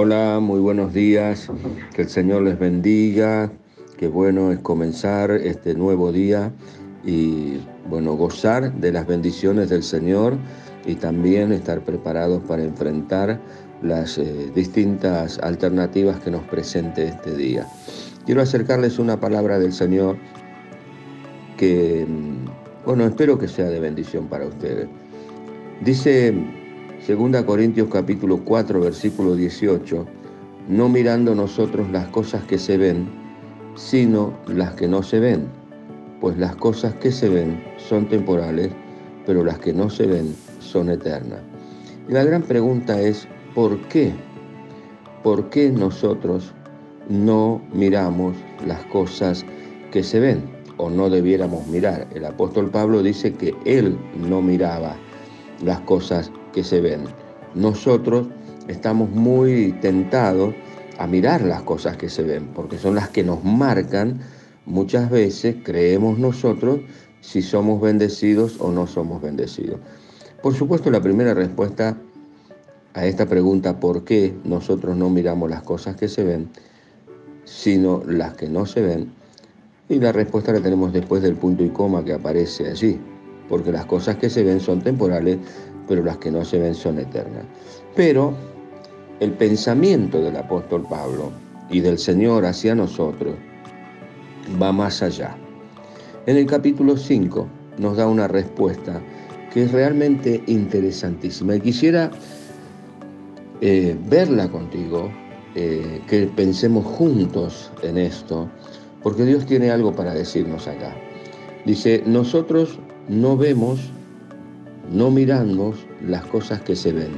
Hola, muy buenos días. Que el Señor les bendiga. Qué bueno es comenzar este nuevo día y bueno, gozar de las bendiciones del Señor y también estar preparados para enfrentar las eh, distintas alternativas que nos presente este día. Quiero acercarles una palabra del Señor que, mm, bueno, espero que sea de bendición para ustedes. Dice 2 Corintios capítulo 4, versículo 18, no mirando nosotros las cosas que se ven, sino las que no se ven, pues las cosas que se ven son temporales, pero las que no se ven son eternas. Y la gran pregunta es, ¿por qué? ¿Por qué nosotros no miramos las cosas que se ven o no debiéramos mirar? El apóstol Pablo dice que él no miraba las cosas que se ven. Nosotros estamos muy tentados a mirar las cosas que se ven, porque son las que nos marcan muchas veces, creemos nosotros, si somos bendecidos o no somos bendecidos. Por supuesto, la primera respuesta a esta pregunta, ¿por qué nosotros no miramos las cosas que se ven, sino las que no se ven? Y la respuesta la tenemos después del punto y coma que aparece allí, porque las cosas que se ven son temporales, pero las que no se ven son eternas. Pero el pensamiento del apóstol Pablo y del Señor hacia nosotros va más allá. En el capítulo 5 nos da una respuesta que es realmente interesantísima y quisiera eh, verla contigo, eh, que pensemos juntos en esto, porque Dios tiene algo para decirnos acá. Dice, nosotros no vemos, no miramos las cosas que se ven.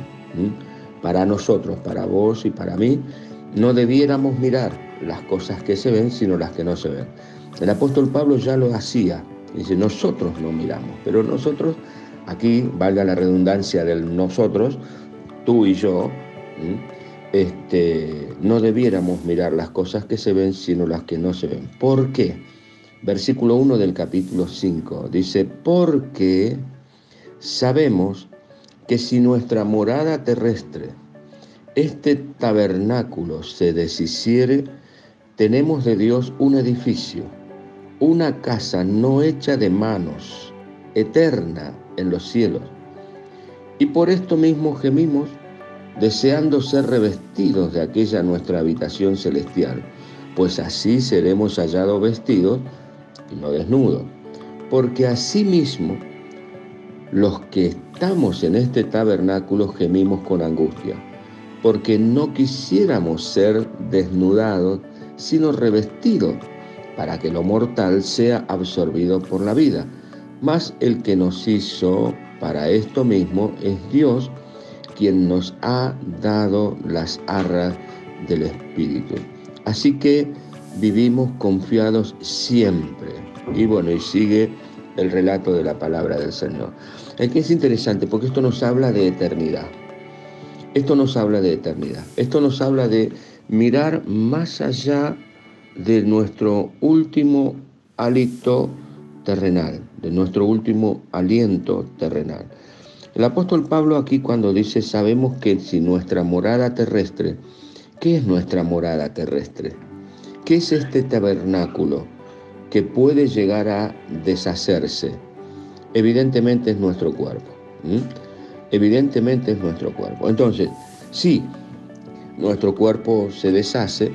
Para nosotros, para vos y para mí, no debiéramos mirar las cosas que se ven, sino las que no se ven. El apóstol Pablo ya lo hacía. Dice, nosotros no miramos, pero nosotros, aquí valga la redundancia del nosotros, tú y yo, este, no debiéramos mirar las cosas que se ven, sino las que no se ven. ¿Por qué? versículo 1 del capítulo 5. Dice, porque sabemos que si nuestra morada terrestre, este tabernáculo se deshiciere, tenemos de Dios un edificio, una casa no hecha de manos, eterna en los cielos. Y por esto mismo gemimos, deseando ser revestidos de aquella nuestra habitación celestial, pues así seremos hallados vestidos y no desnudo. Porque asimismo los que estamos en este tabernáculo gemimos con angustia, porque no quisiéramos ser desnudados, sino revestidos, para que lo mortal sea absorbido por la vida. Mas el que nos hizo para esto mismo es Dios, quien nos ha dado las arras del Espíritu. Así que vivimos confiados siempre. Y bueno, y sigue el relato de la palabra del Señor. Que es interesante porque esto nos habla de eternidad. Esto nos habla de eternidad. Esto nos habla de mirar más allá de nuestro último hálito terrenal, de nuestro último aliento terrenal. El apóstol Pablo aquí cuando dice, sabemos que si nuestra morada terrestre, ¿qué es nuestra morada terrestre? ¿Qué es este tabernáculo que puede llegar a deshacerse? Evidentemente es nuestro cuerpo. Evidentemente es nuestro cuerpo. Entonces, si nuestro cuerpo se deshace,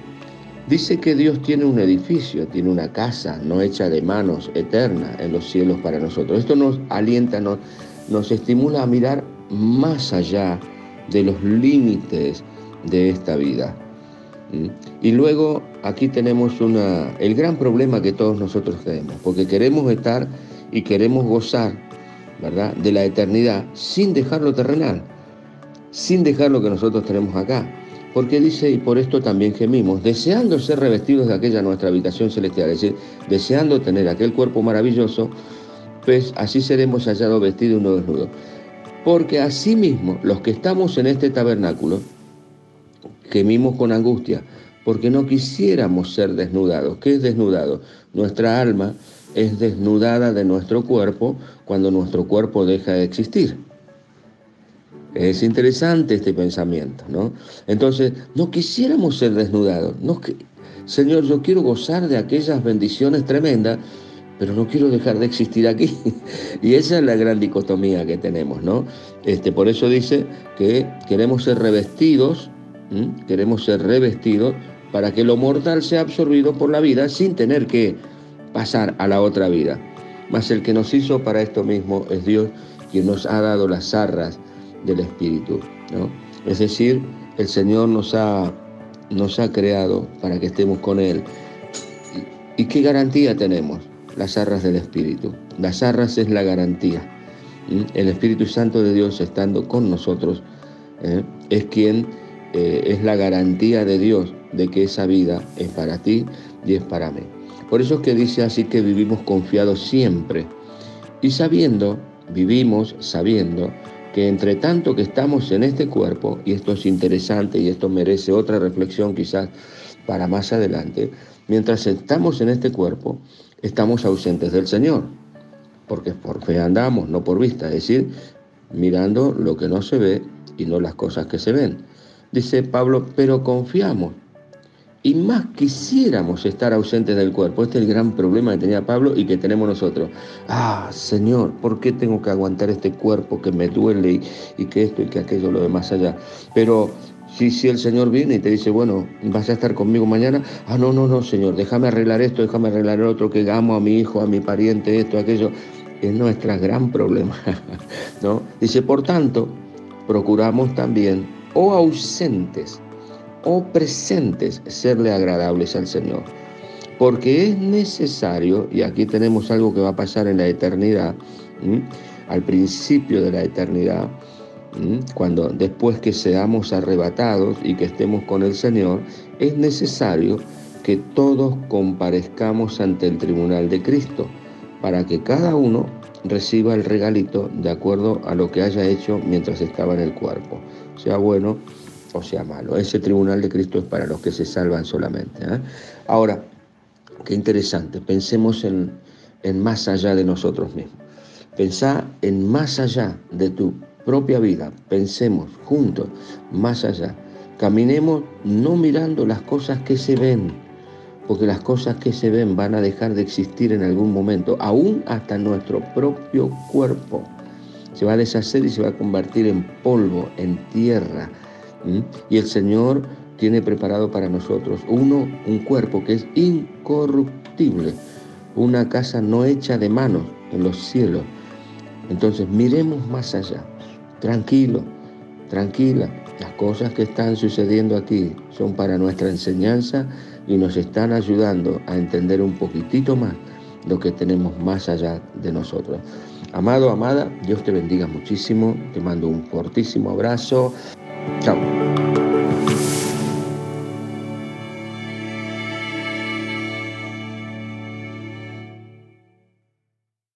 dice que Dios tiene un edificio, tiene una casa no hecha de manos, eterna en los cielos para nosotros. Esto nos alienta, nos, estimula a mirar más allá de los límites de esta vida. Y luego aquí tenemos una, el gran problema que todos nosotros tenemos, porque queremos estar y queremos gozar, ¿verdad?, de la eternidad sin dejar lo terrenal, sin dejar lo que nosotros tenemos acá. Porque dice, y por esto también gemimos, deseando ser revestidos de aquella nuestra habitación celestial, es decir, deseando tener aquel cuerpo maravilloso, pues así seremos hallados vestidos uno desnudo. Porque asimismo, los que estamos en este tabernáculo, gemimos con angustia, porque no quisiéramos ser desnudados. ¿Qué es desnudado? Nuestra alma es desnudada de nuestro cuerpo cuando nuestro cuerpo deja de existir. Es interesante este pensamiento, ¿no? Entonces, no quisiéramos ser desnudados. No, Señor, yo quiero gozar de aquellas bendiciones tremendas, pero no quiero dejar de existir aquí. y esa es la gran dicotomía que tenemos, ¿no? Este, por eso dice que queremos ser revestidos, queremos ser revestidos para que lo mortal sea absorbido por la vida sin tener que pasar a la otra vida. Mas el que nos hizo para esto mismo es Dios, quien nos ha dado las arras del Espíritu. ¿no? Es decir, el Señor nos ha, nos ha creado para que estemos con Él. ¿Y qué garantía tenemos? Las arras del Espíritu. Las arras es la garantía. El Espíritu Santo de Dios estando con nosotros ¿eh? es quien eh, es la garantía de Dios de que esa vida es para ti y es para mí. Por eso es que dice así que vivimos confiados siempre y sabiendo, vivimos sabiendo que entre tanto que estamos en este cuerpo, y esto es interesante y esto merece otra reflexión quizás para más adelante, mientras estamos en este cuerpo, estamos ausentes del Señor, porque por fe andamos, no por vista, es decir, mirando lo que no se ve y no las cosas que se ven. Dice Pablo, pero confiamos y más quisiéramos estar ausentes del cuerpo. Este es el gran problema que tenía Pablo y que tenemos nosotros. Ah, Señor, ¿por qué tengo que aguantar este cuerpo que me duele y, que esto y que aquello, lo demás allá? Pero si, si el Señor viene y te dice, bueno, vas a estar conmigo mañana, ah, no, no, no, Señor, déjame arreglar esto, déjame arreglar otro, que amo a mi hijo, a mi pariente, esto, aquello. Es nuestro gran problema, ¿no? Dice, por tanto, procuramos también, o ausentes, o presentes serle agradables al Señor. Porque es necesario, y aquí tenemos algo que va a pasar en la eternidad, al principio de la eternidad, cuando después que seamos arrebatados y que estemos con el Señor, es necesario que todos comparezcamos ante el tribunal de Cristo, para que cada uno reciba el regalito de acuerdo a lo que haya hecho mientras estaba en el cuerpo, sea bueno o sea malo. Ese tribunal de Cristo es para los que se salvan solamente. ¿eh? Ahora, qué interesante, pensemos en, en más allá de nosotros mismos. Pensá en más allá de tu propia vida. Pensemos juntos, más allá. Caminemos no mirando las cosas que se ven, porque las cosas que se ven van a dejar de existir en algún momento, aún hasta nuestro propio cuerpo. Se va a deshacer y se va a convertir en polvo, en tierra, y el Señor tiene preparado para nosotros uno, un cuerpo que es incorruptible, una casa no hecha de manos en los cielos. Entonces miremos más allá, tranquilo, tranquila. Las cosas que están sucediendo aquí son para nuestra enseñanza y nos están ayudando a entender un poquitito más lo que tenemos más allá de nosotros. Amado, amada, Dios te bendiga muchísimo, te mando un fortísimo abrazo. Chao.